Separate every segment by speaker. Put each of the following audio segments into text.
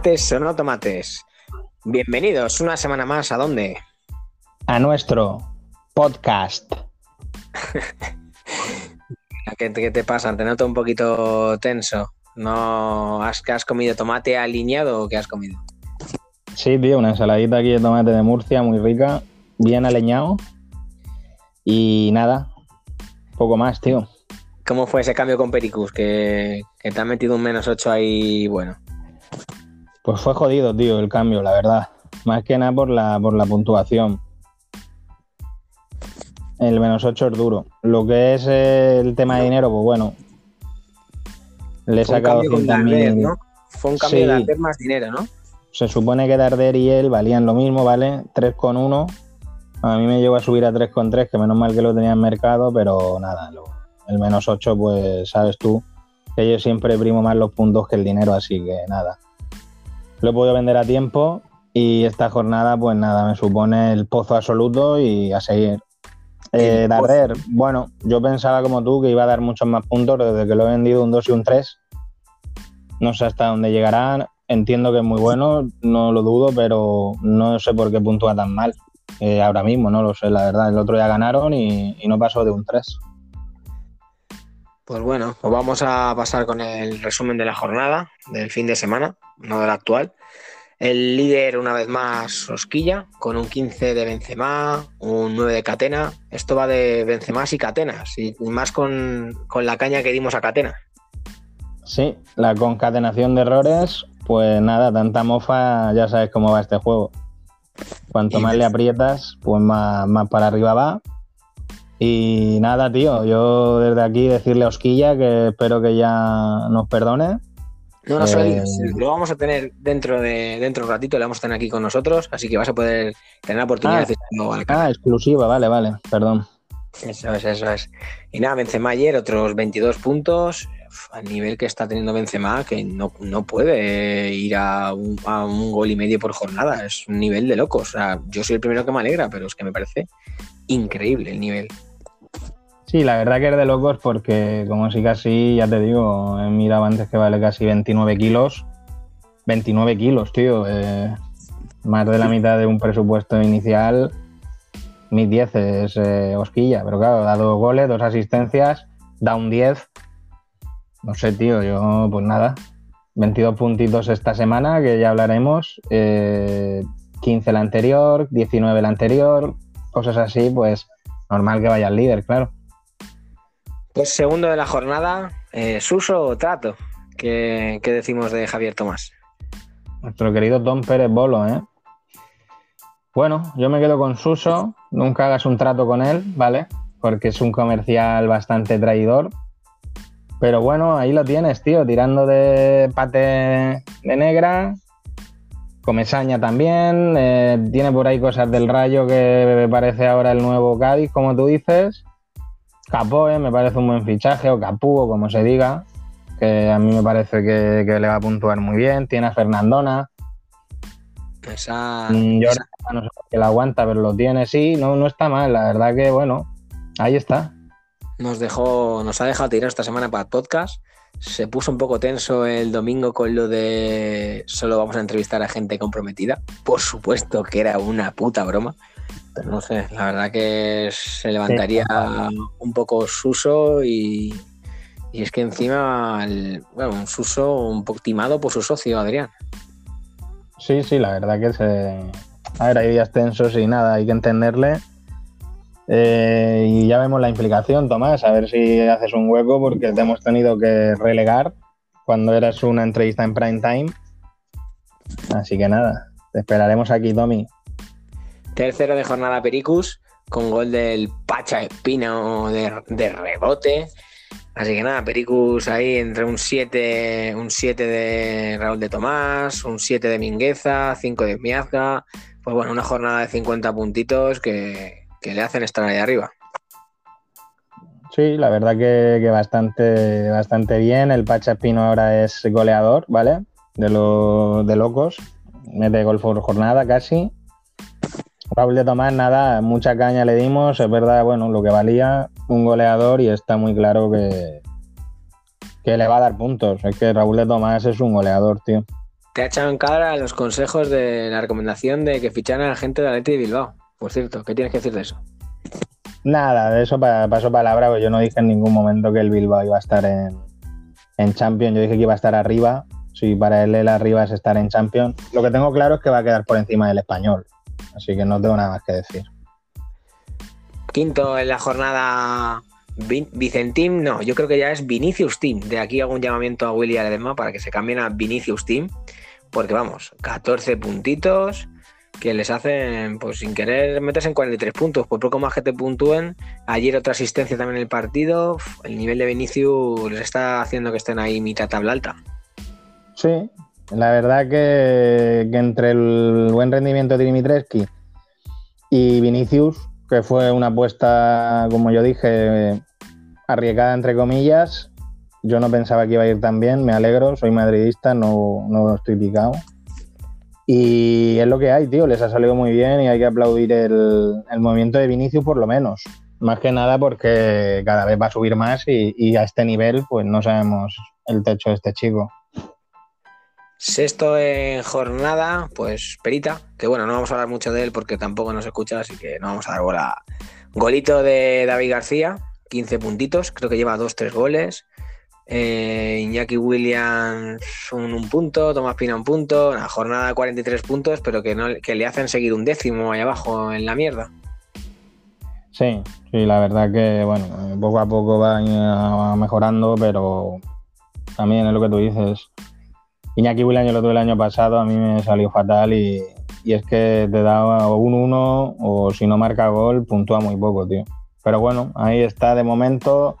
Speaker 1: Tomates o no tomates. Bienvenidos una semana más a dónde?
Speaker 2: A nuestro podcast.
Speaker 1: ¿Qué, qué te pasa? Te noto un poquito tenso. ¿No has, has comido tomate alineado o qué has comido?
Speaker 2: Sí, tío, una ensaladita aquí de tomate de Murcia, muy rica, bien aleñado. Y nada, poco más, tío.
Speaker 1: ¿Cómo fue ese cambio con Pericus? Que, que te han metido un menos 8 ahí, bueno.
Speaker 2: Pues fue jodido, tío, el cambio, la verdad. Más que nada por la, por la puntuación. El menos 8 es duro. Lo que es el tema de dinero, pues bueno. Le he sacado
Speaker 1: cambio con
Speaker 2: 100.000.
Speaker 1: Darder, ¿no? Fue un cambio
Speaker 2: Sí.
Speaker 1: de hacer más dinero, ¿no?
Speaker 2: Se supone que Darder y él valían lo mismo, ¿vale? 3,1. A mí me llegó a subir a 3,3, que menos mal que lo tenía en mercado, pero nada, lo- el menos 8, pues sabes tú que yo siempre primo más los puntos que el dinero, así que nada. Lo he podido vender a tiempo y esta jornada, pues nada, me supone el pozo absoluto y a seguir. Eh, Darder, bueno, yo pensaba como tú que iba a dar muchos más puntos desde que lo he vendido un 2 y un 3. No sé hasta dónde llegarán. Entiendo que es muy bueno, no lo dudo, pero no sé por qué puntúa tan mal. Eh, ahora mismo, no lo sé, la verdad. El otro día ganaron y, y no pasó de un 3.
Speaker 1: Pues bueno, pues vamos a pasar con el resumen de la jornada, del fin de semana, no del actual. El líder, una vez más, Osquilla, con un 15 de Benzema, un 9 de Catena. Esto va de Benzemás y Catenas, y más con, con la caña que dimos a Catena.
Speaker 2: Sí, la concatenación de errores, pues nada, tanta mofa, ya sabes cómo va este juego. Cuanto más le aprietas, pues más, más para arriba va. Y nada, tío, yo desde aquí decirle a Osquilla que espero que ya nos perdone.
Speaker 1: No, no se lo digas,
Speaker 2: Eh,
Speaker 1: lo vamos a tener dentro de, dentro de un ratito, lo vamos a tener aquí con nosotros, así que vas a poder tener la oportunidad
Speaker 2: Ah.
Speaker 1: de canal.
Speaker 2: Ah, exclusiva, vale, vale, perdón.
Speaker 1: Eso es, eso es. Y nada, Benzema ayer, otros 22 puntos, al nivel que está teniendo Benzema, que no, no puede ir a un, a un gol y medio por jornada, es un nivel de locos. O sea, yo soy el primero que me alegra, pero es que me parece increíble el nivel.
Speaker 2: Sí, la verdad que es de locos porque como si casi, ya te digo, he mirado antes que vale casi 29 kilos. 29 kilos, tío. eh, más de la mitad de un presupuesto inicial. Mis 10 es eh, Osquilla, pero claro, da dos goles, dos asistencias, da un 10. No sé, tío, yo pues nada. 22 puntitos esta semana, que ya hablaremos. eh, 15 la anterior, 19 la anterior, cosas así, pues normal que vaya al líder, claro.
Speaker 1: Pues segundo de la jornada, eh, Suso o Trato. ¿Qué, decimos de Javier Tomás?
Speaker 2: Nuestro querido Tom Pérez Bolo, ¿eh? Bueno, yo me quedo con Suso. Nunca hagas un trato con él, ¿vale? Porque es un comercial bastante traidor. Pero bueno, ahí lo tienes, tío, tirando de pate de negra. Comesaña también. eh, tiene por ahí cosas del rayo que me parece ahora el nuevo Cádiz, como tú dices. Capoe me parece un buen fichaje, o Capú, o como se diga que a mí me parece que, que le va a puntuar muy bien. Tiene a Fernandona.
Speaker 1: Esa,
Speaker 2: Mm,
Speaker 1: esa-
Speaker 2: Jordan no sé qué la aguanta, pero lo tiene, sí. No, no está mal. La verdad que, bueno, ahí está.
Speaker 1: nos dejó, nos ha dejado tirar esta semana para podcast. Se puso un poco tenso el domingo con lo de solo vamos a entrevistar a gente comprometida. Por supuesto que era una puta broma. No sé, la verdad que se levantaría un poco Suso y, y es que encima, el- bueno, un Suso un poco timado por su socio Adrián.
Speaker 2: Sí, sí, la verdad que se. A ver, hay días tensos y nada, hay que entenderle. Eh, y ya vemos la implicación, Tomás, a ver si haces un hueco porque te hemos tenido que relegar cuando eras una entrevista en prime time. Así que nada, te esperaremos aquí, Tommy.
Speaker 1: Tercero de jornada Pericus, con gol del Pacha Espino de, de rebote. Así que nada, Pericus ahí entre un 7 un 7 de Raúl de Tomás, un 7 de Mingueza, 5 de Miazga. Pues bueno, una jornada de 50 puntitos que, que le hacen estar ahí arriba.
Speaker 2: Sí, la verdad que, bastante, bastante bien. El Pacha Espino ahora es goleador, ¿vale? De, lo, de locos. Mete gol por jornada casi. Raúl de Tomás, nada, mucha caña le dimos. Es verdad, bueno, lo que valía un goleador y está muy claro que, que le va a dar puntos. Es que Raúl de Tomás es un goleador, tío.
Speaker 1: te ha echado en cara los consejos de la recomendación de que ficharan a la gente de Atleti de Bilbao. Por cierto, ¿qué tienes que decir de eso?
Speaker 2: Nada, de eso paso palabra, pues yo no dije en ningún momento que el Bilbao iba a estar en, en Champions, yo dije que iba a estar arriba. Si para él el arriba es estar en Champions, lo que tengo claro es que va a quedar por encima del español. Así que no tengo nada más que decir.
Speaker 1: Quinto en la jornada Vicentim, no, yo creo que ya es Vinicius Team. De aquí hago un llamamiento a Willy Aledema para que se cambien a Vinicius Team, porque vamos, 14 puntitos que les hacen, pues sin querer meterse en 43 puntos, por poco más que te puntúen. Ayer otra asistencia también en el partido, el nivel de Vinicius les está haciendo que estén ahí mitad tabla alta.
Speaker 2: Sí, la verdad que, entre el buen rendimiento de Dimitrescu y Vinicius, que fue una apuesta, como yo dije, arriesgada entre comillas. Yo no pensaba que iba a ir tan bien, me alegro, soy madridista, no, no estoy picado. Y es lo que hay, tío, les ha salido muy bien y hay que aplaudir el, movimiento de Vinicius por lo menos. Más que nada porque cada vez va a subir más y, y a este nivel pues no sabemos el techo de este chico.
Speaker 1: Sexto en jornada, pues Perita, que bueno, no vamos a hablar mucho de él porque tampoco nos escucha, así que no vamos a dar bola. Golito de David García, 15 puntitos, creo que lleva 2-3 goles. Eh, Iñaki Williams un, un, punto, Tomás Pina un punto, la jornada 43 puntos, pero que, no, que le hacen seguir un décimo ahí abajo en la mierda.
Speaker 2: Sí, sí, la verdad que bueno, poco a poco va mejorando, pero también es lo que tú dices Iñaki Williams yo lo tuve el año pasado, a mí me salió fatal y, es que te da un 1 o si no marca gol, puntúa muy poco, tío. Pero bueno, ahí está de momento.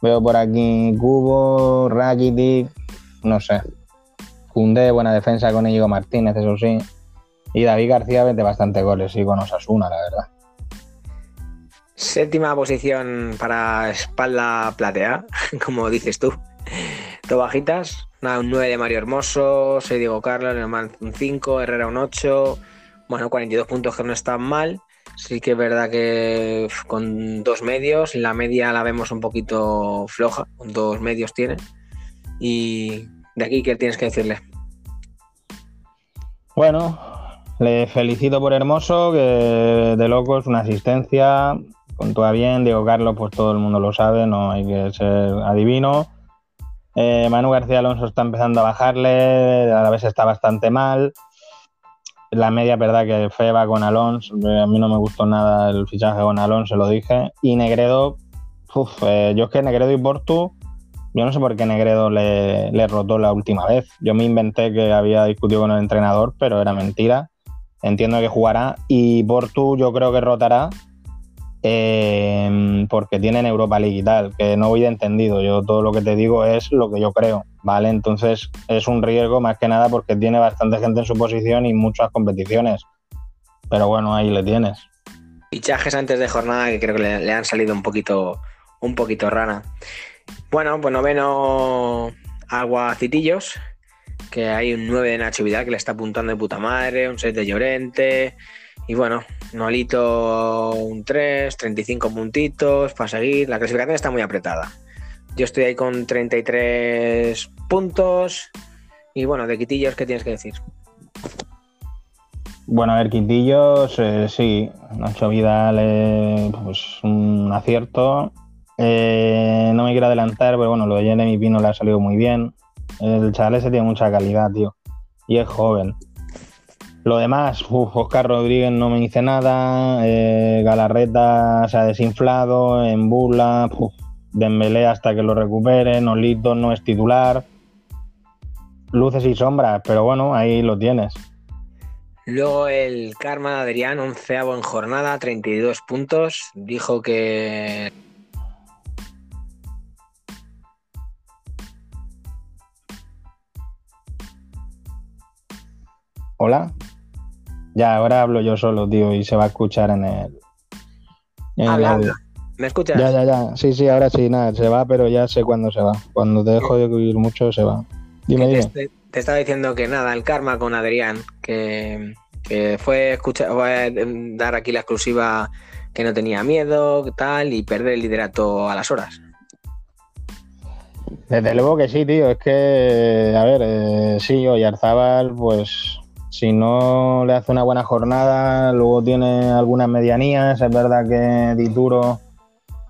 Speaker 2: Veo por aquí Cubo, Rakitic, no sé. Cundé, buena defensa con Íñigo Martínez, eso sí. Y David García vende bastante goles, sí, con Osasuna, la verdad.
Speaker 1: Séptima posición para espalda platea, como dices tú. Un 9 de Mario Hermoso, 6 Diego Carlos, un 5, Herrera un 8, bueno, 42 puntos que no están mal. Sí que es verdad que con dos medios, la media la vemos un poquito floja, con dos medios tiene. Y de aquí, ¿qué tienes que decirle?
Speaker 2: Bueno, le felicito por Hermoso, que de loco es una asistencia, puntúa bien, Diego Carlos, pues todo el mundo lo sabe, no hay que ser adivino. Eh, Manu García Alonso está empezando a bajarle, a la vez está bastante mal. La media, verdad, que fe va con Alonso. Eh, a mí no me gustó nada el fichaje con Alonso, lo dije. Y Negredo, uf, eh, yo es que Negredo y Portu, yo no sé por qué Negredo le, le rotó la última vez. Yo me inventé que había discutido con el entrenador, pero era mentira. Entiendo que jugará. Y Portu, yo creo que rotará eh, porque tienen Europa League y tal, que no voy de entendido. Yo todo lo que te digo es lo que yo creo, ¿vale? Entonces es un riesgo más que nada porque tiene bastante gente en su posición y muchas competiciones. Pero bueno, ahí le tienes.
Speaker 1: Fichajes antes de jornada que creo que le, han salido un poquito, un poquito rana. Bueno, pues noveno Aguacitillos, que hay un 9 de Nacho Vidal que le está apuntando de puta madre, un 6 de Llorente, y bueno, Nolito un 3, 35 puntitos para seguir. La clasificación está muy apretada. Yo estoy ahí con 33 puntos. Y bueno, de Quitillos, ¿qué tienes que decir?
Speaker 2: Bueno, a ver, Quitillos, eh, sí, Nacho Vidal, eh, pues un acierto. Eh, no me quiero adelantar, pero bueno, lo de Jeremy Pino le ha salido muy bien. El chaval ese tiene mucha calidad, tío. Y es joven. Lo demás, Oscar Rodríguez no me dice nada, eh, Galarreta se ha desinflado, en Bula, Dembélé hasta que lo recupere, Nolito no es titular. Luces y sombras, pero bueno, ahí lo tienes.
Speaker 1: Luego el Karma de Adrián, onceavo en jornada, 32 puntos. Dijo que
Speaker 2: Hola. Ya, ahora hablo yo solo, tío, y se va a escuchar en el.
Speaker 1: ¿Me escuchas?
Speaker 2: Ya, ya, ya. Sí, sí, ahora sí, nada, se va, pero ya sé cuándo se va. Cuando te dejo de oír mucho, se va. Dime, dime.
Speaker 1: Te, estaba diciendo que nada, el karma con Adrián, que, fue escuchar, voy a dar aquí la exclusiva que no tenía miedo, tal, y perder el liderato a las horas.
Speaker 2: Desde luego que sí, tío. Es que, a ver, eh, sí, Oyarzábal, pues si no le hace una buena jornada, luego tiene algunas medianías. Es verdad que Dituro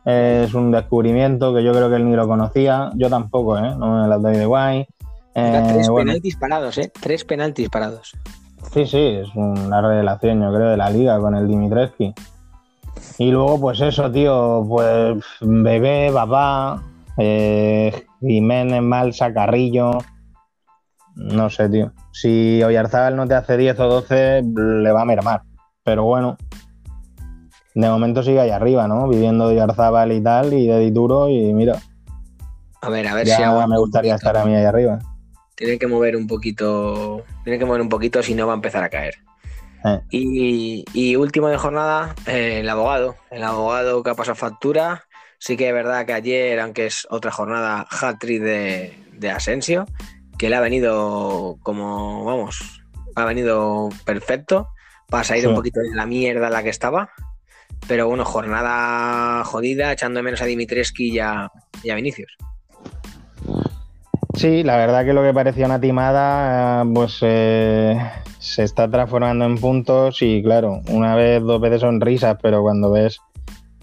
Speaker 2: es un descubrimiento que yo creo que él ni lo conocía. Yo tampoco, ¿eh? No me las doy de guay.
Speaker 1: tres penaltis parados, ¿eh? Tres penaltis parados.
Speaker 2: Sí, sí, es una revelación, yo creo, de la liga con el Dimitrescu. Y luego, pues eso, tío, pues bebé, papá, eh, Jiménez, Malsa, Carrillo. No sé, tío. Si Oyarzábal no te hace 10 o 12, le va a mermar. Pero bueno, de momento sigue ahí arriba, ¿no? Viviendo de Oyarzábal y tal, y de Dituro, y mira.
Speaker 1: A ver, a ver
Speaker 2: si ahora me gustaría estar a mí ahí arriba.
Speaker 1: Tiene que mover un poquito. Tiene que mover un poquito, si no va a empezar a caer. Eh. Y, último de jornada, eh, el abogado. El abogado que ha pasado factura. Sí que es verdad que ayer, aunque es otra jornada, hat de, de Asensio, que le ha venido como, vamos, ha venido perfecto para salir un poquito de la mierda en la que estaba. Pero bueno, jornada jodida, echando menos a Dimitreski y a, y a Vinicius.
Speaker 2: Sí, la verdad que lo que parecía una timada, pues eh, se está transformando en puntos y claro, una vez, dos veces son risas, pero cuando ves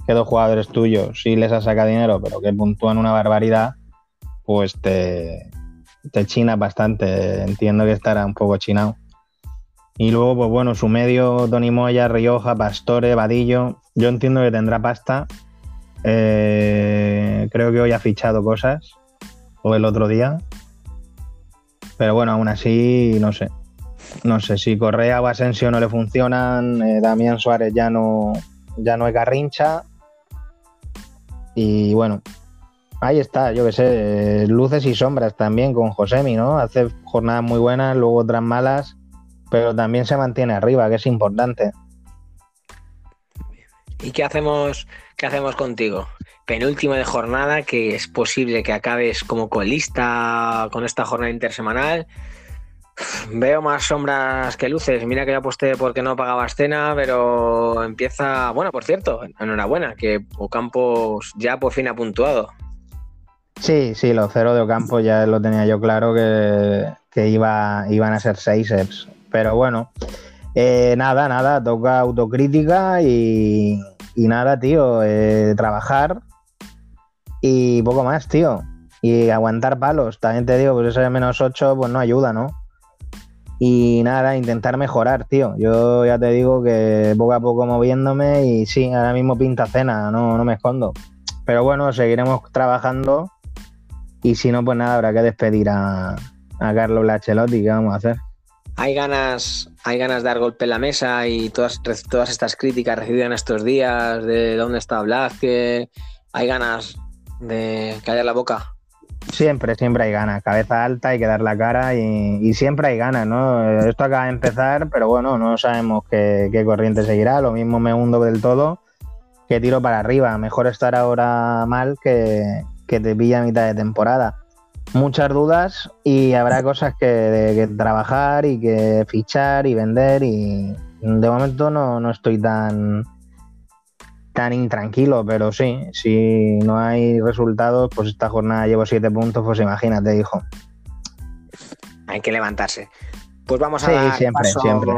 Speaker 2: que dos jugadores tuyos sí les has sacado dinero, pero que puntúan una barbaridad, pues te, te chinas bastante. Entiendo que estará un poco chinado. Y luego, pues bueno, su medio, Tony Moya, Rioja, Pastore, Vadillo. Yo entiendo que tendrá pasta. Eh, creo que hoy ha fichado cosas. O el otro día. Pero bueno, aún así, no sé. No sé si Correa o Asensio no le funcionan. Eh, Damián Suárez ya no, ya no es garrincha. Y bueno, ahí está, yo qué sé, luces y sombras también con Josemi, ¿no? Hace jornadas muy buenas, luego otras malas, pero también se mantiene arriba, que es importante.
Speaker 1: ¿Y qué hacemos, qué hacemos contigo? Penúltimo de jornada, que es posible que acabes como colista con esta jornada intersemanal. Veo más sombras que luces. Mira que ya aposté porque no pagaba escena, pero empieza. Bueno, por cierto, enhorabuena, que Ocampos ya por fin ha puntuado.
Speaker 2: Sí, sí, los cero de Ocampo ya lo tenía yo claro que, iba, iban a ser seis EPS. Pero bueno, eh, nada, nada, toca autocrítica y, nada, tío, eh, trabajar y poco más, tío. Y aguantar palos. También te digo, pues eso de menos ocho, pues no ayuda, ¿no? Y nada, intentar mejorar, tío. Yo ya te digo que poco a poco moviéndome y sí, ahora mismo pinta cena, no, no me escondo. Pero bueno, seguiremos trabajando y si no, pues nada, habrá que despedir a, a Carlos Lachelotti, ¿qué vamos a hacer?
Speaker 1: Hay ganas, hay ganas de dar golpe en la mesa y todas, todas estas críticas recibidas en estos días de dónde está Blázquez, hay ganas de callar la boca.
Speaker 2: Siempre, siempre hay ganas. Cabeza alta, hay que dar la cara y, siempre hay ganas, ¿no? Esto acaba de empezar, pero bueno, no sabemos qué, corriente seguirá. Lo mismo me hundo del todo que tiro para arriba. Mejor estar ahora mal que, que te pilla a mitad de temporada. Muchas dudas y habrá cosas que, que trabajar y que fichar y vender y de momento no, no estoy tan tan intranquilo, pero sí, si no hay resultados, pues esta jornada llevo siete puntos, pues imagínate, hijo.
Speaker 1: Hay que levantarse. Pues vamos a dar
Speaker 2: siempre,
Speaker 1: paso,
Speaker 2: siempre.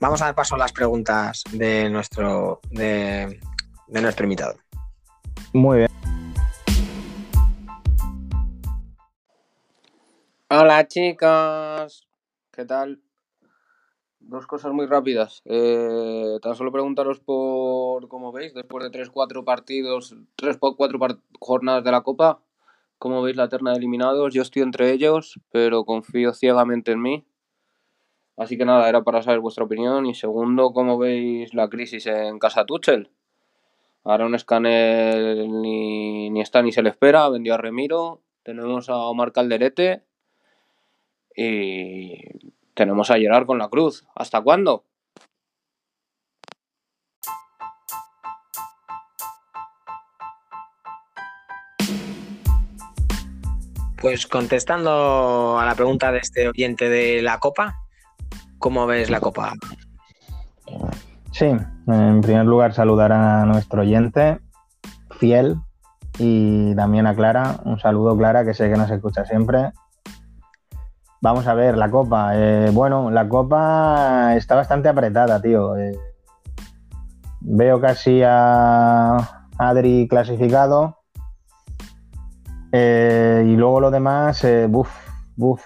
Speaker 1: Vamos a dar paso a las preguntas de nuestro, de, de nuestro invitado.
Speaker 2: Muy bien.
Speaker 3: Hola chicos, ¿qué tal? Dos cosas muy rápidas. Eh, tan solo preguntaros por, cómo veis, después de 3-4 partidos, 3-4 jornadas de la Copa, ¿cómo veis la terna de eliminados? Yo estoy entre ellos, pero confío ciegamente en mí. Así que nada, era para saber vuestra opinión. Y segundo, ¿cómo veis la crisis en Casa Tuchel? Ahora un escáner ni, ni está ni se le espera, vendió a Remiro. Tenemos a Omar Calderete y tenemos a Gerard con la cruz. ¿Hasta cuándo?
Speaker 1: Pues contestando a la pregunta de este oyente de la Copa, ¿cómo ves la Copa?
Speaker 2: Sí, en primer lugar saludar a nuestro oyente fiel, y también a Clara. Un saludo, Clara, que sé que nos escucha siempre. Vamos a ver, la copa. Eh, bueno, la copa está bastante apretada, tío. Eh, veo casi a Adri clasificado. Eh, y luego lo demás, buf, buf.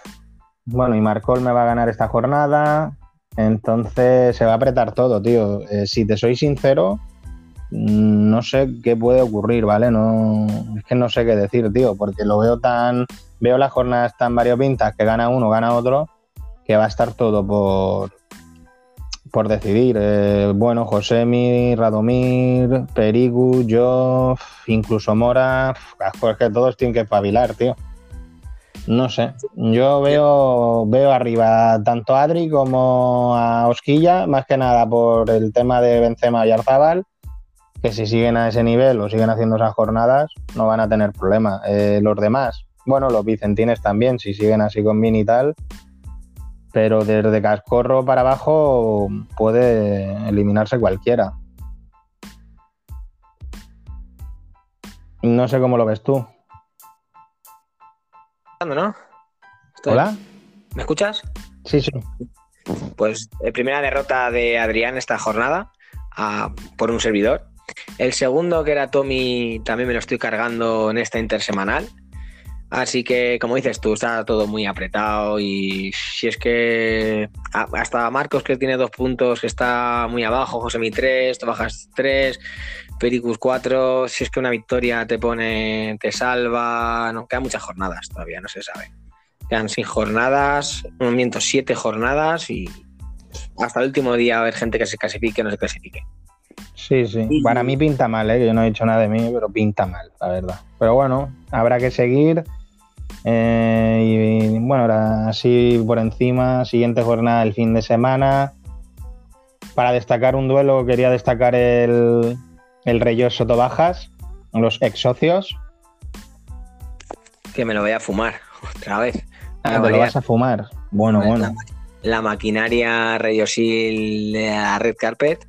Speaker 2: Bueno, y Marcol me va a ganar esta jornada. Entonces se va a apretar todo, tío. si te soy sincero, Mm, no sé qué puede ocurrir, ¿vale? No, es que no sé qué decir, tío, porque lo veo tan, veo las jornadas tan variopintas que gana uno, gana otro, que va a estar todo por, por decidir. Eh, bueno, Josemi, Radomir, Perigu, yo, incluso Mora, es que todos tienen que espabilar, tío. No sé, yo veo, veo arriba tanto a Adri como a Osquilla, más que nada por el tema de Benzema y Arzabal que si siguen a ese nivel o siguen haciendo esas jornadas, no van a tener problema. Eh, los demás, bueno, los vicentines también, si siguen así con Vini y tal, pero desde Cascorro para abajo puede eliminarse cualquiera. No sé cómo lo ves tú.
Speaker 1: ¿No?
Speaker 2: ¿Hola?
Speaker 1: ¿Me escuchas?
Speaker 2: Sí, sí.
Speaker 1: Pues eh, primera derrota de Adrián esta jornada por un servidor. El segundo, que era Tommy, también me lo estoy cargando en esta intersemanal. Así que, como dices tú, está todo muy apretado y si es que hasta Marcos que tiene dos puntos, que está muy abajo, José Mi 3, tú bajas 3, Pericus 4, si es que una victoria te pone, te salva, no, quedan muchas jornadas todavía, no se sabe. Quedan sin jornadas, un miento, siete jornadas y hasta el último día a haber gente que se clasifique o no se clasifique.
Speaker 2: Sí, sí. Para mí pinta mal, ¿eh? yo no he dicho nada de mí, pero pinta mal, la verdad. Pero bueno, habrá que seguir. Eh, y bueno, ahora así por encima, siguiente jornada el fin de semana. Para destacar un duelo, quería destacar el, el Reyes Sotobajas, los ex socios.
Speaker 1: Que me lo voy a fumar otra vez.
Speaker 2: Ah, lo vas a fumar. Bueno, bueno.
Speaker 1: La, maquinaria Reyosil de la Red Carpet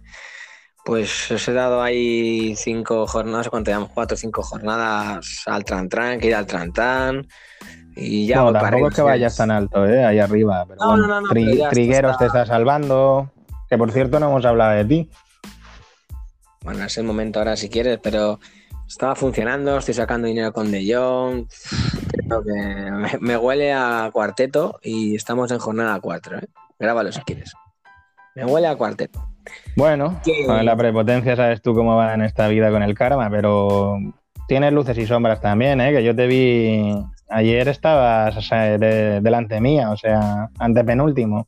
Speaker 1: pues os he dado ahí cinco jornadas, cuánto llevamos, cuatro o cinco jornadas al Trantran, que ir al Trantran. Y ya
Speaker 2: no, tampoco es que vayas tan alto, ¿eh? ahí arriba. Pero bueno, Trigueros te está salvando. Que por cierto no hemos hablado de ti.
Speaker 1: Bueno, es el momento ahora si quieres, pero estaba funcionando, estoy sacando dinero con De Jong. Creo que me, huele a cuarteto y estamos en jornada 4. ¿eh? Grábalo si quieres. Me huele a cuarteto.
Speaker 2: Bueno, la prepotencia sabes tú cómo va en esta vida con el karma, pero tiene luces y sombras también, ¿eh? que yo te vi ayer estabas delante mía, o sea, antepenúltimo.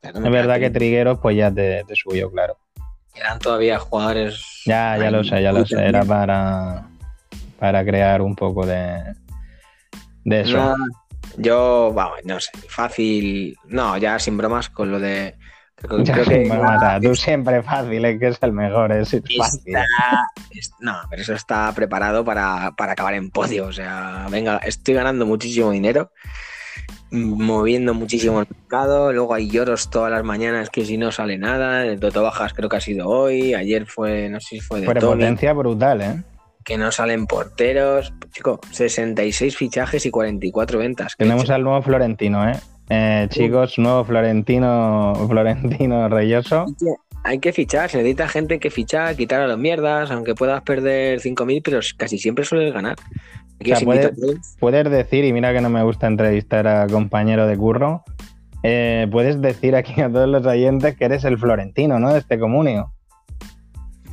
Speaker 2: penúltimo. es verdad que Trigueros pues ya te, subió, claro.
Speaker 1: Eran todavía jugadores.
Speaker 2: Ya, ya lo sé, ya lo sé. Era para, para crear un poco de, de eso.
Speaker 1: yo, vamos, no sé, fácil. No, ya sin bromas con lo de
Speaker 2: tú siempre fácil, es que es el mejor, es fácil.
Speaker 1: no, pero eso está preparado para, acabar en podio. O sea, venga, estoy ganando muchísimo dinero, moviendo muchísimo el mercado. Luego hay lloros todas las mañanas que si no sale nada. El Toto Bajas creo que ha sido hoy. Ayer fue, no sé si fue de
Speaker 2: potencia brutal, ¿eh?
Speaker 1: Que no salen porteros. Chico, 66 fichajes y 44 ventas.
Speaker 2: Tenemos al nuevo Florentino, ¿eh? Eh, chicos, nuevo Florentino, Florentino Reyoso.
Speaker 1: Hay que fichar, se necesita gente que fichar, quitar a las mierdas, aunque puedas perder 5.000, pero casi siempre sueles ganar.
Speaker 2: puedes, decir, y mira que no me gusta entrevistar a compañero de curro, eh, puedes decir aquí a todos los oyentes que eres el Florentino, ¿no? De este comunio.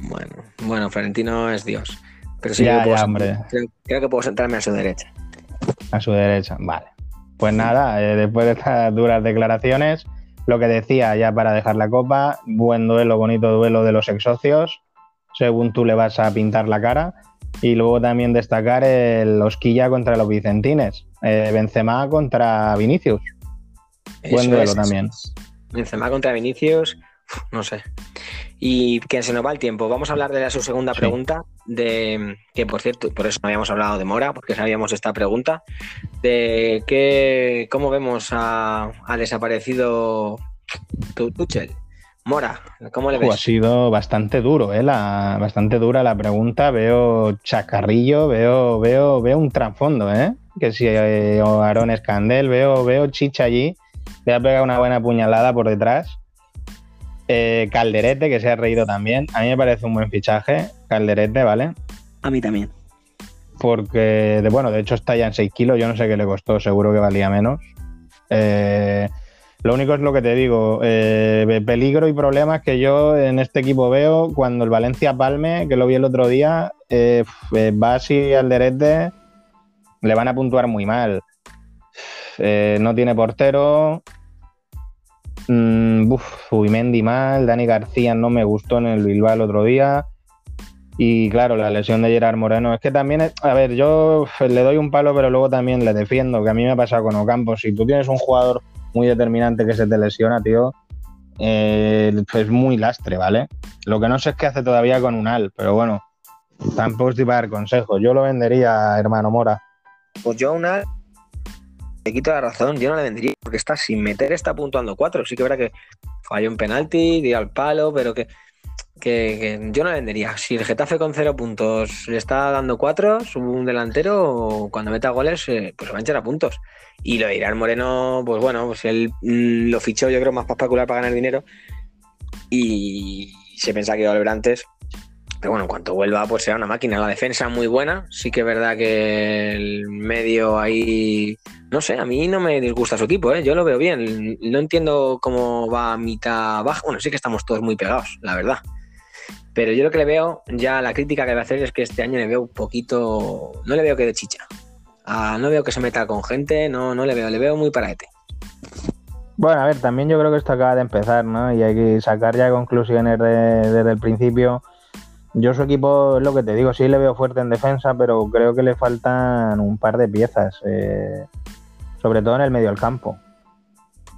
Speaker 1: Bueno, bueno, Florentino es Dios. Pero
Speaker 2: sí, hombre.
Speaker 1: creo que puedo sentarme a su derecha.
Speaker 2: A su derecha, vale. Pues nada, eh, después de estas duras declaraciones, lo que decía ya para dejar la copa, buen duelo, bonito duelo de los ex socios, según tú le vas a pintar la cara. Y luego también destacar el Osquilla contra los Vicentines, eh, Benzema contra Vinicius. buen duelo también.
Speaker 1: Benzema contra Vinicius, no sé. Y que se nos va el tiempo. Vamos a hablar de la, su segunda pregunta, de que por cierto, por eso no habíamos hablado de Mora, porque sabíamos esta pregunta, de que, cómo vemos a, desaparecido Tuchel. Mora, ¿cómo le
Speaker 2: Uh, ha
Speaker 1: ves?
Speaker 2: sido bastante duro, ¿eh? La, bastante dura la pregunta. Veo chacarrillo, veo, veo, veo un trasfondo, ¿eh? Que si eh, Escandel, veo, veo chicha allí. Le ha pegado una buena puñalada por detrás. Eh, Calderete, que se ha reído también. A mí me parece un buen fichaje, Calderete, ¿vale?
Speaker 4: A mí también.
Speaker 2: Porque, de, bueno, de hecho está ya en 6 kilos, yo no sé qué le costó, seguro que valía menos. Eh, lo único es lo que te digo, eh, peligro y problemas que yo en este equipo veo cuando el Valencia Palme, que lo vi el otro día, eh, Basi y Alderete le van a puntuar muy mal. Eh, no tiene portero. Mm, uf, mal, Dani García no me gustó en el Bilbao el otro día. Y claro, la lesión de Gerard Moreno. Es que también, a ver, yo le doy un palo, pero luego también le defiendo, que a mí me ha pasado con Ocampo. Si tú tienes un jugador muy determinante que se te lesiona, tío, eh, es muy lastre, ¿vale? Lo que no sé es qué hace todavía con Unal, pero bueno, tampoco estoy para dar consejos. Yo lo vendería, hermano Mora.
Speaker 1: Pues yo a una le quito la razón, yo no le vendría, porque está sin meter, está puntuando cuatro. Sí que verdad que falló un penalti, dio al palo, pero que, que- que yo no le vendería. Si el Getafe con cero puntos le está dando cuatro, un delantero, cuando meta goles, eh, pues se va a echar a puntos. Y lo de Irán Moreno, pues bueno, pues él mm, lo fichó yo creo más para especular para ganar dinero. Y se pensaba que iba a volver antes. Pero bueno, en cuanto vuelva, pues será una máquina. La defensa muy buena. Sí que es verdad que el medio ahí. No sé, a mí no me disgusta su equipo, ¿eh? yo lo veo bien. No entiendo cómo va mitad baja. Bueno, sí que estamos todos muy pegados, la verdad. Pero yo lo que le veo, ya la crítica que voy a hacer es que este año le veo un poquito. No le veo que de chicha. Ah, no veo que se meta con gente, no, no le veo, le veo muy paraete.
Speaker 2: Bueno, a ver, también yo creo que esto acaba de empezar, ¿no? Y hay que sacar ya conclusiones de- desde el principio. Yo su equipo, es lo que te digo, sí le veo fuerte en defensa, pero creo que le faltan un par de piezas, eh, sobre todo en el medio del campo.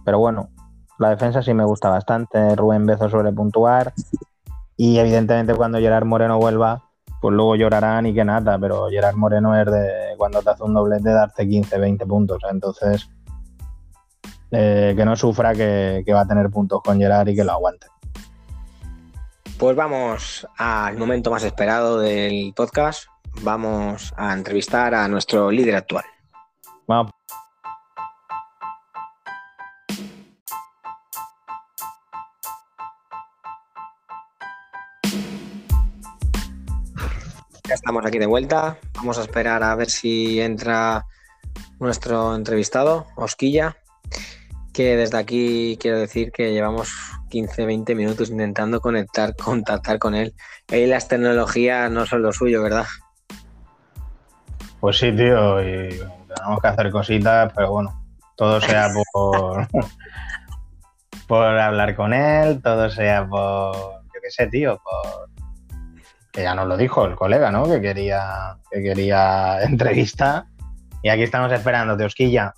Speaker 2: Pero bueno, la defensa sí me gusta bastante, Rubén Bezo suele puntuar y evidentemente cuando Gerard Moreno vuelva, pues luego llorarán y que nada, pero Gerard Moreno es de cuando te hace un doblete darte 15, 20 puntos, entonces eh, que no sufra que, que va a tener puntos con Gerard y que lo aguante.
Speaker 1: Pues vamos al momento más esperado del podcast. Vamos a entrevistar a nuestro líder actual.
Speaker 2: Vamos.
Speaker 1: Ya estamos aquí de vuelta. Vamos a esperar a ver si entra nuestro entrevistado, Osquilla, que desde aquí quiero decir que llevamos 15-20 minutos intentando conectar, contactar con él. Y las tecnologías no son lo suyo, ¿verdad?
Speaker 2: Pues sí, tío, y tenemos que hacer cositas, pero bueno, todo sea por, por hablar con él, todo sea por, yo qué sé, tío, por... Que ya nos lo dijo el colega, ¿no? Que quería, que quería entrevista. Y aquí estamos esperando, Osquilla.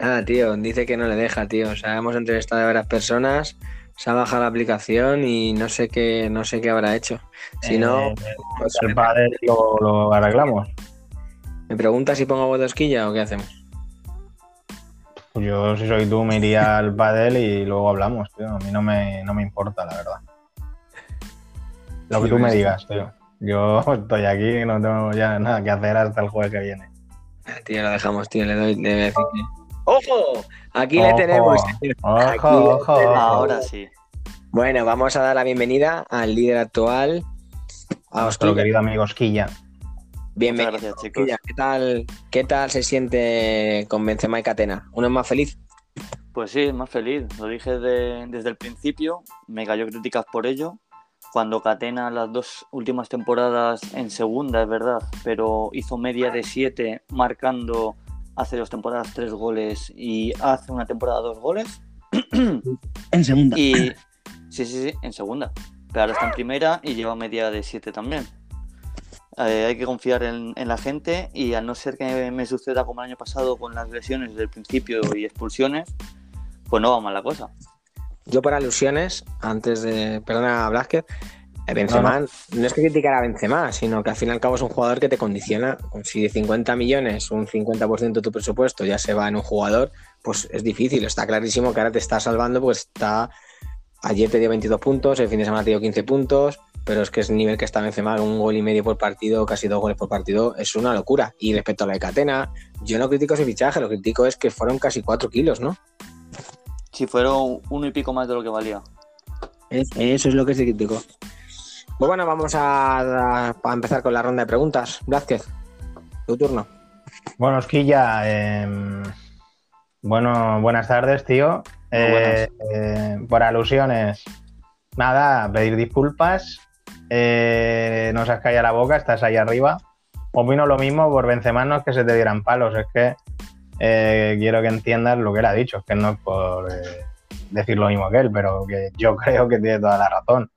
Speaker 1: Ah, tío, dice que no le deja, tío. O sea, hemos entrevistado a varias personas, se ha bajado la aplicación y no sé qué, no sé qué habrá hecho. Si no,
Speaker 2: Eh,
Speaker 1: pues,
Speaker 2: el padre lo, lo arreglamos.
Speaker 1: ¿me preguntas si pongo voz de Osquilla o qué hacemos?
Speaker 2: Yo, si soy tú, me iría al padel y luego hablamos, tío. A mí no me, no me importa, la verdad. Lo que tú me digas, tío. Yo estoy aquí, no tengo ya nada que hacer hasta el jueves que viene.
Speaker 1: Ah, Tío, lo dejamos, tío, le doy, le voy a decir que... ¡Ojo! Aquí le tenemos.
Speaker 2: Ojo,
Speaker 1: Aquí
Speaker 2: ojo,
Speaker 1: tenemos.
Speaker 4: Ahora sí.
Speaker 1: Bueno, vamos a dar la bienvenida al líder actual, a
Speaker 2: Nuestro
Speaker 1: Osquilla.
Speaker 2: querido amigo Osquilla.
Speaker 1: Bienvenido.
Speaker 4: Muchas gracias, chicos.
Speaker 1: Osquilla. ¿Qué tal, ¿Qué tal se siente con Benzema y Catena? ¿Uno es más feliz?
Speaker 4: Pues sí, más feliz. Lo dije de- desde el principio. Me cayó críticas por ello. Cuando Catena las dos últimas temporadas en segunda, es verdad, pero hizo media de siete, marcando hace dos temporadas tres goles y hace una temporada dos goles.
Speaker 5: En segunda.
Speaker 4: Y sí, sí, sí, en segunda. Pero ahora está en primera y lleva media de 7 también. Eh, hay que confiar en, en la gente y a no ser que me suceda como el año pasado con las lesiones desde el principio y expulsiones, pues no va mal la cosa.
Speaker 1: Yo por alusiones, antes de... Perdona, Blázquez. Eh, Benzema no, es que criticar a Benzema, sino que al fin y al cabo es un jugador que te condiciona. Si de 50 millones, un 50% de tu presupuesto ya se va en un jugador, pues es difícil. Está clarísimo que ahora te está salvando, pues está. Ayer te dio 22 puntos, el fin de semana te dio 15 puntos, pero es que es el nivel que está Benzema, un gol y medio por partido, casi dos goles por partido, es una locura. Y respecto a la de Catena, yo no critico ese fichaje, lo critico es que fueron casi 4 kilos, ¿no?
Speaker 4: Si fueron uno y pico más de lo que valía.
Speaker 1: Eso es lo que se criticó. Pues bueno, vamos a, empezar con la ronda de preguntas. Blázquez, tu turno.
Speaker 2: Bueno, Osquilla, em, bueno, buenas tardes, tío. Eh, eh, por alusiones, nada, pedir disculpas. Eh, no se has callado la boca, estás ahí arriba. Opino lo mismo por Benzema, que se te dieran palos, es que quiero que entiendas lo que él ha dicho, que no es por decir lo mismo que él, pero que yo creo que tiene toda la razón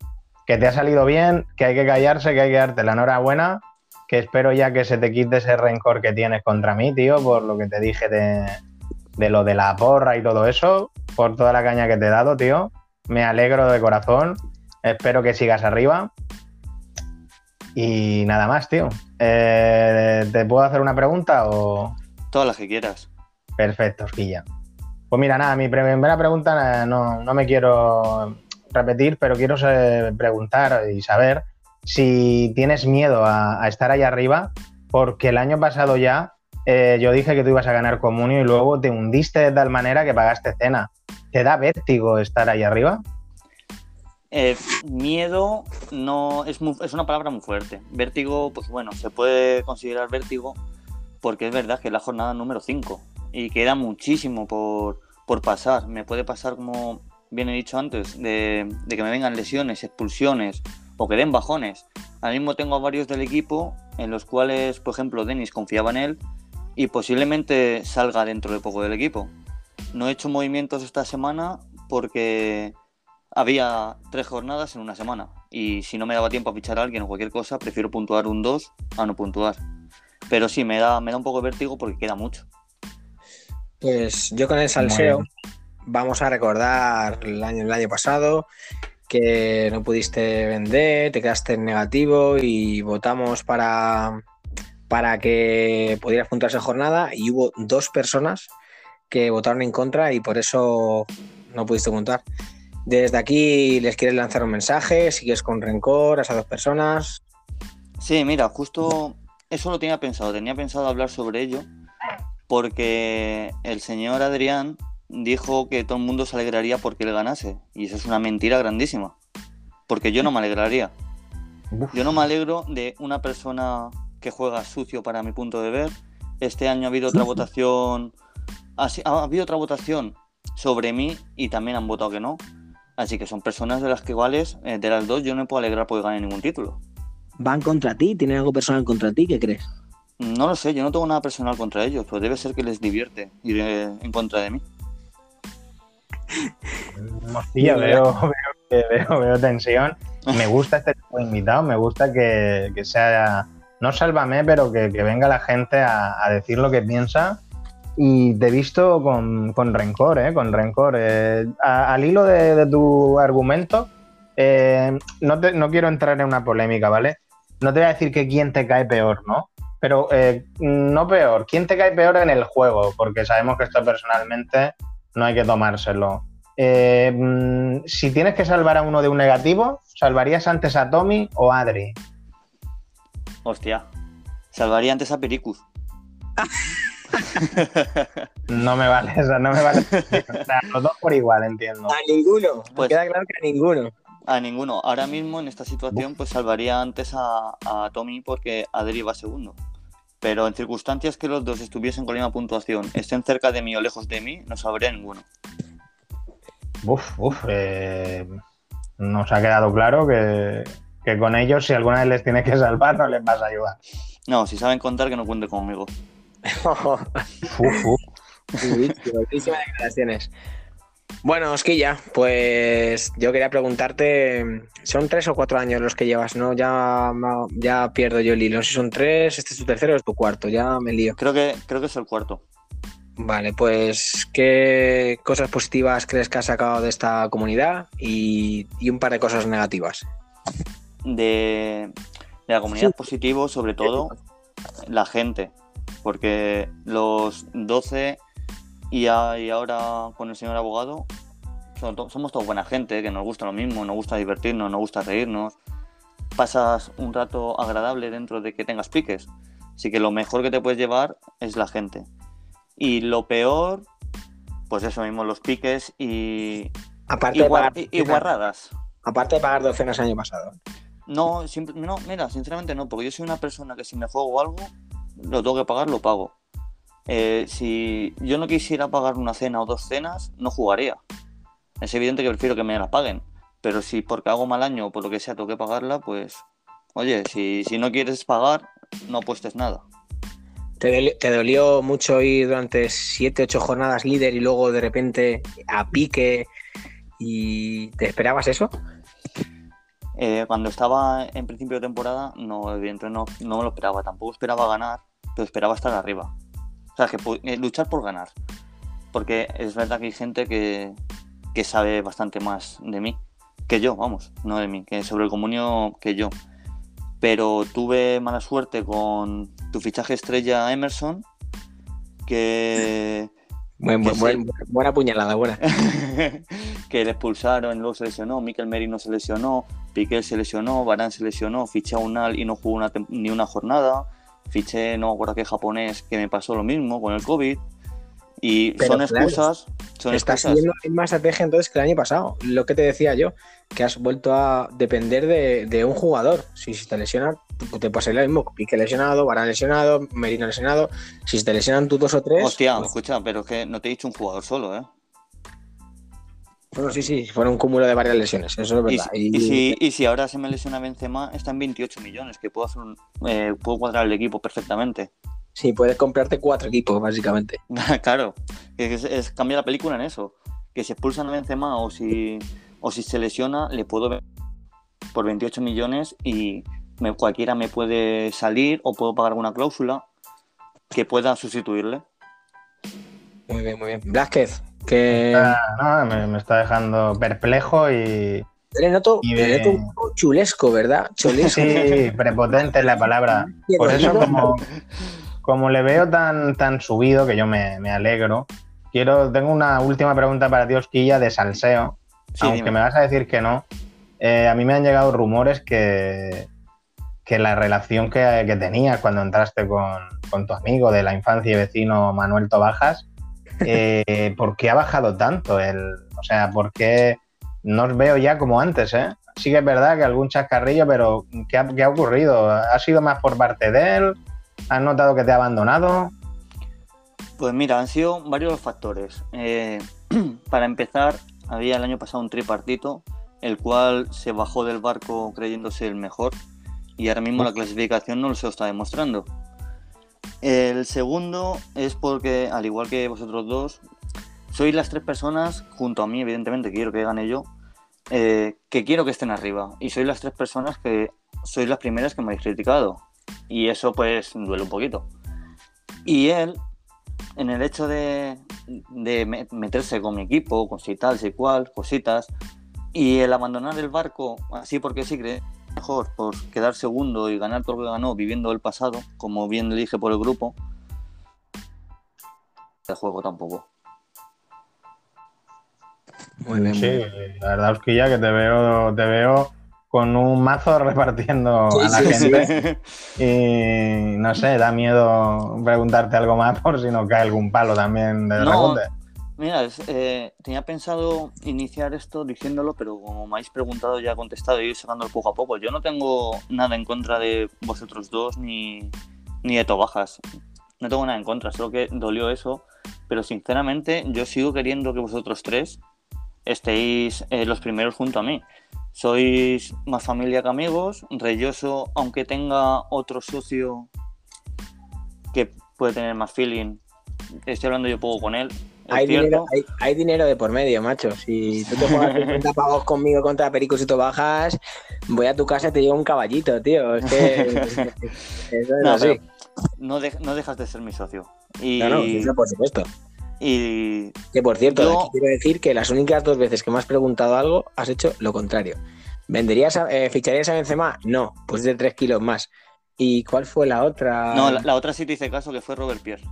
Speaker 2: que te ha salido bien, que hay que callarse, que hay que darte la enhorabuena, que espero ya que se te quite ese rencor que tienes contra mí, tío, por lo que te dije de, lo de la porra y todo eso, por toda la caña que te he dado, tío. Me alegro de corazón, espero que sigas arriba. Y nada más, tío. Eh, ¿Te puedo hacer una pregunta o...?
Speaker 4: Todas las que quieras.
Speaker 2: Perfecto, Osquilla. Pues mira, nada, mi primera pregunta eh, no, no me quiero repetir, pero quiero preguntar y saber si tienes miedo a, estar ahí arriba, porque el año pasado ya eh, yo dije que tú ibas a ganar Comunio y luego te hundiste de tal manera que pagaste cena. ¿Te da vértigo estar ahí arriba?
Speaker 4: Eh, miedo no es, es una palabra muy fuerte. Vértigo, pues bueno, se puede considerar vértigo porque es verdad que es la jornada número 5 y queda muchísimo por, por pasar. Me puede pasar como bien he dicho antes, de, que me vengan lesiones, expulsiones o que den bajones. Ahora mismo tengo varios del equipo en los cuales, por ejemplo, Denis confiaba en él y posiblemente salga dentro de poco del equipo. No he hecho movimientos esta semana porque había tres jornadas en una semana y si no me daba tiempo a fichar a alguien o cualquier cosa, prefiero puntuar un 2 a no puntuar. Pero sí, me da, me da un poco de vértigo porque queda mucho.
Speaker 1: Pues yo con el salseo, vamos a recordar el año, el año pasado que no pudiste vender, te quedaste en negativo y votamos para, para que pudieras puntuarse jornada y hubo dos personas que votaron en contra y por eso no pudiste puntuar. Desde aquí les quieres lanzar un mensaje, si quieres con rencor a esas dos personas.
Speaker 4: Sí, mira, justo eso lo tenía pensado, tenía pensado hablar sobre ello porque el señor Adrián dijo que todo el mundo se alegraría porque le ganase. Y eso es una mentira grandísima. Porque yo no me alegraría. Yo no me alegro de una persona que juega sucio para mi punto de ver. Este año ha habido otra votación. Ha, habido otra votación sobre mí y también han votado que no. Así que son personas de las que iguales, eh, de las dos, yo no me puedo alegrar porque gane ningún título.
Speaker 5: ¿Van contra ti? ¿Tienen algo personal contra ti? ¿Qué crees?
Speaker 4: No lo sé, yo no tengo nada personal contra ellos, pero debe ser que les divierte ir en contra de mí.
Speaker 2: veo, veo, veo, tensión. Me gusta este tipo de invitado, me gusta que, sea, no sálvame, pero que, venga la gente a, decir lo que piensa. Y te he visto con, rencor, ¿eh? Con rencor. Eh, al hilo de, tu argumento, eh, no, no quiero entrar en una polémica, ¿vale? No te voy a decir que quién te cae peor, ¿no? Pero no peor, ¿quién te cae peor en el juego? Porque sabemos que esto personalmente no hay que tomárselo. Eh, mm, si tienes que salvar a uno de un negativo, ¿salvarías antes a Tommy o a Adri?
Speaker 4: Hostia, salvaría antes a Pericus.
Speaker 2: no me vale, o no me vale. los dos por igual, entiendo.
Speaker 1: A ninguno, pues, queda claro que a ninguno.
Speaker 4: A ninguno. Ahora mismo en esta situación, pues salvaría antes a, a Tommy porque Adri va segundo pero en circunstancias que los dos estuviesen con la misma puntuación, estén cerca de mí o lejos de mí, no sabría ninguno.
Speaker 2: Uf, uf, eh, nos ha quedado claro que, con ellos, si alguna vez les tiene que salvar, no les vas a ayudar.
Speaker 4: No, si saben contar, que no cuente conmigo.
Speaker 1: uf, uf. declaraciones. Bueno, Osquilla, pues yo quería preguntarte, son tres o cuatro años los que llevas, ¿no? Ya, ya pierdo yo el hilo. Si son tres, este es tu tercero o es tu cuarto, ya me lío.
Speaker 4: Creo que, creo que es el cuarto.
Speaker 1: Vale, pues ¿qué cosas positivas crees que has sacado de esta comunidad y, un par de cosas negativas?
Speaker 4: de, de la comunidad
Speaker 1: Sí.
Speaker 4: positivo, sobre todo la gente. Porque los 12 y, a- y ahora con el señor abogado to- somos todos buena gente, que nos gusta lo mismo, nos gusta divertirnos, nos gusta reírnos. Pasas un rato agradable dentro de que tengas piques. Así que lo mejor que te puedes llevar es la gente. Y lo peor, pues eso mismo, los piques y,
Speaker 1: Aparte,
Speaker 4: y,
Speaker 1: de pagar,
Speaker 4: y- y guarradas.
Speaker 1: aparte de pagar docenas el año pasado.
Speaker 4: No, simple- no, mira, sinceramente no, porque yo soy una persona que si me juego algo, lo tengo que pagar, lo pago. Eh, si yo no quisiera pagar una cena o dos cenas, no jugaría. Es evidente que prefiero que me la paguen, pero si porque hago mal año o por lo que sea tengo que pagarla, pues, oye, si, si no quieres pagar, no apuestes nada.
Speaker 1: ¿Te dolió, te dolió mucho ir durante 7, 8 jornadas líder y luego de repente a pique y te esperabas eso?
Speaker 4: Eh, cuando estaba en principio de temporada, no, evidentemente no, no me lo esperaba. Tampoco esperaba ganar, pero esperaba estar arriba. O sea, que eh, luchar por ganar. Porque es verdad que hay gente que, que sabe bastante más de mí que yo, vamos, no de mí, que sobre el comunio que yo. Pero tuve mala suerte con tu fichaje estrella Emerson, que
Speaker 1: Buen-
Speaker 4: Que
Speaker 1: buen-
Speaker 4: sí.
Speaker 1: buen- buena puñalada, buena.
Speaker 4: que le expulsaron, luego se lesionó, Mikel Merino se lesionó, Piqué se lesionó, Varane se lesionó, fiché a Unal y no jugó una ni una jornada, fiché, no me acuerdo qué japonés, que me pasó lo mismo con el COVID. Y
Speaker 1: Pero
Speaker 4: son
Speaker 1: claro,
Speaker 4: excusas, son
Speaker 1: Estás
Speaker 4: excusas.
Speaker 1: la misma estrategia entonces que el año pasado. Lo que te decía yo, que has vuelto a depender de, de un jugador. Si, si te lesionan, tú- te pasa lo mismo. Pique lesionado, Varane lesionado, Merino lesionado. Si te lesionan tú dos o tres.
Speaker 4: Hostia,
Speaker 1: pues,
Speaker 4: escucha, pero es que no te he dicho un jugador solo, ¿eh?
Speaker 1: Bueno, sí, sí, fueron un cúmulo de varias lesiones. Eso es verdad.
Speaker 4: y si, y si ahora se me lesiona Benzema, está en 28 millones, que puedo hacer un- eh, puedo cuadrar el equipo perfectamente.
Speaker 1: Sí, puedes comprarte cuatro equipos, básicamente.
Speaker 4: claro, es, es cambiar la película en eso. Que si expulsan a Benzema o si, o si se lesiona, le puedo ver por 28 millones y me- cualquiera me puede salir o puedo pagar alguna cláusula que pueda sustituirle.
Speaker 1: Muy bien, muy bien. Blázquez, que
Speaker 2: Ah, no, me, me está dejando perplejo y.
Speaker 1: le noto,
Speaker 2: Y
Speaker 1: le
Speaker 2: de-
Speaker 1: noto un poco chulesco, ¿verdad? Chulesco.
Speaker 2: Sí, prepotente es la palabra. Por eso, como, como le veo tan, tan subido, que yo me, me alegro, quiero, tengo una última pregunta para ti, Osquilla, de salseo.
Speaker 4: Sí,
Speaker 2: Aunque
Speaker 4: dime.
Speaker 2: me vas a decir que no, eh, a mí me han llegado rumores que, que la relación que, que tenías cuando entraste con, con tu amigo de la infancia y vecino Manuel Tobajas, eh, ¿por qué ha bajado tanto? El, o sea, ¿por qué no os veo ya como antes? Eh? Sí que es verdad que algún chascarrillo, pero ¿qué ha, qué ha ocurrido? ¿Ha sido más por parte de él? ¿Has notado que te ha abandonado?
Speaker 4: Pues mira, han sido varios los factores. Eh, para empezar, había el año pasado un tripartito, el cual se bajó del barco creyéndose el mejor y ahora mismo la clasificación no se lo está demostrando. El segundo es porque, al igual que vosotros dos, sois las tres personas, junto a mí, evidentemente, quiero que gane yo, eh, que quiero que estén arriba. Y sois las tres personas que sois las primeras que me habéis criticado. Y eso pues duele un poquito. Y él, en el hecho de, de me- meterse con mi equipo, con si tal, si cual, cositas, y el abandonar el barco así porque sí, cree mejor por quedar segundo y ganar todo lo que ganó viviendo el pasado, como bien le dije por el grupo, el juego tampoco.
Speaker 1: Muy bien.
Speaker 2: Sí, la verdad, Osquilla, que te veo, te veo con un mazo repartiendo
Speaker 1: Sí,
Speaker 2: a la
Speaker 1: sí, sí.
Speaker 2: gente. Y no sé, da miedo preguntarte algo más por si no cae algún palo también de
Speaker 4: No. Mira, eh, tenía pensado iniciar esto diciéndolo, pero como me habéis preguntado ya he contestado y ir sacándolo poco a poco. Yo no tengo nada en contra de vosotros dos ni, ni de Tobajas. No tengo nada en contra, solo que dolió eso. Pero sinceramente yo sigo queriendo que vosotros tres estéis eh, los primeros junto a mí. Sois más familia que amigos. Reyoso, aunque tenga otro socio que puede tener más feeling, estoy hablando yo poco con él.
Speaker 1: Hay dinero, hay, hay dinero de por medio, macho. Si tú te juegas 50 pavos conmigo contra Pericos y tú bajas, voy a tu casa y te llevo un caballito, tío. Es que. eso es
Speaker 4: No,
Speaker 1: así.
Speaker 4: pero no, de- no dejas de ser mi socio. Y,
Speaker 1: No, no, eso por supuesto.
Speaker 4: y
Speaker 1: Que por cierto,
Speaker 4: Yo-
Speaker 1: quiero decir que las únicas dos veces que me has preguntado algo, has hecho lo contrario. ¿Venderías, a- eh, ficharías a Benzema? No, pues de 3 kilos más. ¿Y cuál fue la otra?
Speaker 4: No, la, la otra sí te hice caso, que fue Robert Pierre.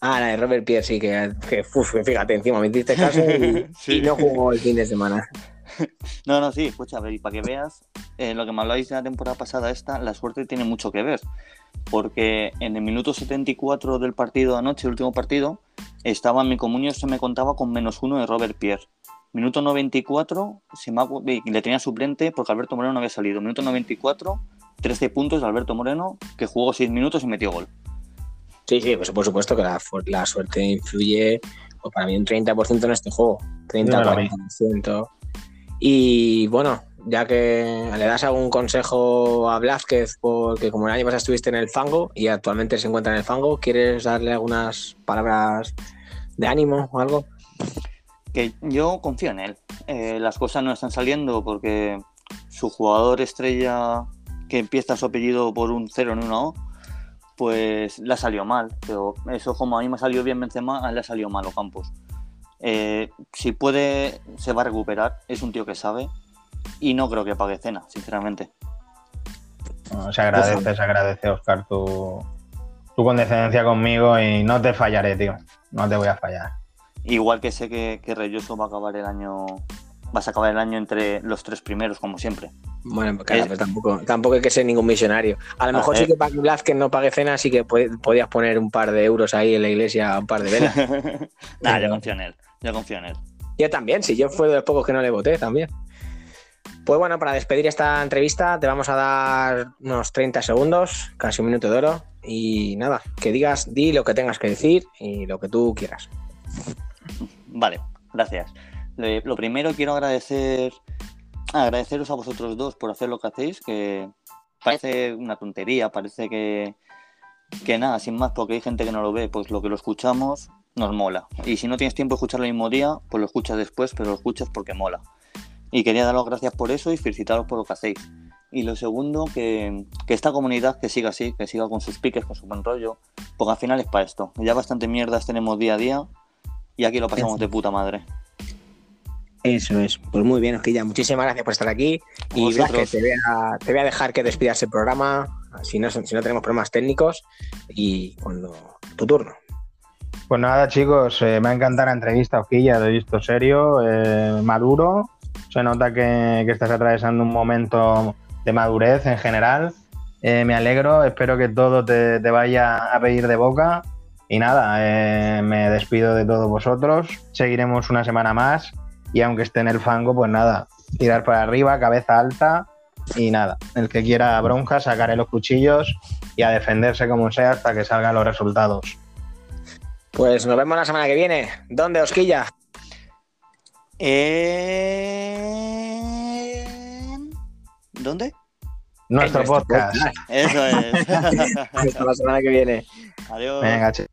Speaker 1: Ah, la de Robert Pierre, sí, que, que, uf, fíjate, encima me hiciste caso y,
Speaker 4: Sí.
Speaker 1: y no jugó el fin de semana.
Speaker 4: No, no, sí, escucha, y para que veas, eh, lo que me habláis de la temporada pasada esta, la suerte tiene mucho que ver. Porque en el minuto 74 del partido de anoche, el último partido, estaba en mi comunio, se me contaba con menos uno de Robert Pierre. Minuto 94, se me ha- le tenía suplente porque Alberto Moreno no había salido. Minuto 94, 13 puntos de Alberto Moreno, que jugó 6 minutos y metió gol.
Speaker 1: Sí, sí, pues por supuesto que la, suerte influye, pues para mí un 30% en este juego, 30-40%. Y bueno, ya que le das algún consejo a Blázquez, porque como el año pasado estuviste en el fango y actualmente se encuentra en el fango, ¿quieres darle algunas palabras de ánimo o algo?
Speaker 4: que yo confío en él. Eh, las cosas no están saliendo porque su jugador estrella que empieza su apellido por un 0 en una O, pues le ha salido mal. Pero eso como a mí me ha salido bien Benzema, a él le ha salido mal Ocampos. Eh, si puede, se va a recuperar. Es un tío que sabe. Y no creo que pague cena, sinceramente.
Speaker 2: Se agradece, se agradece, Oscar, tu, tu condescendencia conmigo y no te fallaré, tío. No te voy a fallar.
Speaker 4: Igual que sé que, que Reyoso va a acabar el año. Vas a acabar el año entre los tres primeros, como siempre.
Speaker 1: Bueno, claro,
Speaker 4: Eh.
Speaker 1: pero tampoco, tampoco hay que ser ningún misionario. A lo
Speaker 4: Ah,
Speaker 1: mejor
Speaker 4: eh.
Speaker 1: sí que para que Blázquez no pague cena, sí que podías poner un par de euros ahí en la iglesia, un par de velas.
Speaker 4: Nada, yo confío en él. Yo confío en él.
Speaker 1: Yo también, si yo fue de los pocos que no le voté también. Pues bueno, para despedir esta entrevista te vamos a dar unos 30 segundos, casi un minuto de oro. Y nada, que digas, di lo que tengas que decir y lo que tú quieras.
Speaker 4: Vale, gracias. Le- Lo primero quiero agradecer agradeceros a vosotros dos por hacer lo que hacéis, que parece una tontería, parece que, que nada, sin más, porque hay gente que no lo ve, pues lo que lo escuchamos nos mola. Y si no tienes tiempo de escucharlo el mismo día, pues lo escuchas después, pero lo escuchas porque mola. Y quería daros gracias por eso y felicitaros por lo que hacéis. Y lo segundo, que, que esta comunidad que siga así, que siga con sus piques, con su buen rollo, porque al final es para esto. Ya bastante mierdas tenemos día a día y aquí lo pasamos de puta madre.
Speaker 1: Eso es. Pues muy bien, Osquilla. Muchísimas gracias por estar aquí. Y. Blázquez, te voy, a, te voy a dejar que despidas el programa, si no, si no tenemos problemas técnicos. Y cuando tu turno.
Speaker 2: Pues nada, chicos, eh, me ha encantado la entrevista, Ojilla, te he visto serio, eh, maduro. Se nota que, que estás atravesando un momento de madurez en general. Eh, me alegro, espero que todo te, te vaya a pedir de boca. Y nada, eh, me despido de todos vosotros. Seguiremos una semana más. Y aunque esté en el fango, pues nada, tirar para arriba, cabeza alta. Y nada, el que quiera bronca, sacaré los cuchillos y a defenderse como sea hasta que salgan los resultados.
Speaker 1: Pues nos vemos la semana que viene. ¿Dónde, Osquilla?
Speaker 4: En- ¿Dónde?
Speaker 2: Nuestro
Speaker 1: En nuestro
Speaker 2: podcast.
Speaker 4: Eso es.
Speaker 1: Hasta la semana que viene.
Speaker 4: Adiós.
Speaker 2: Venga, che.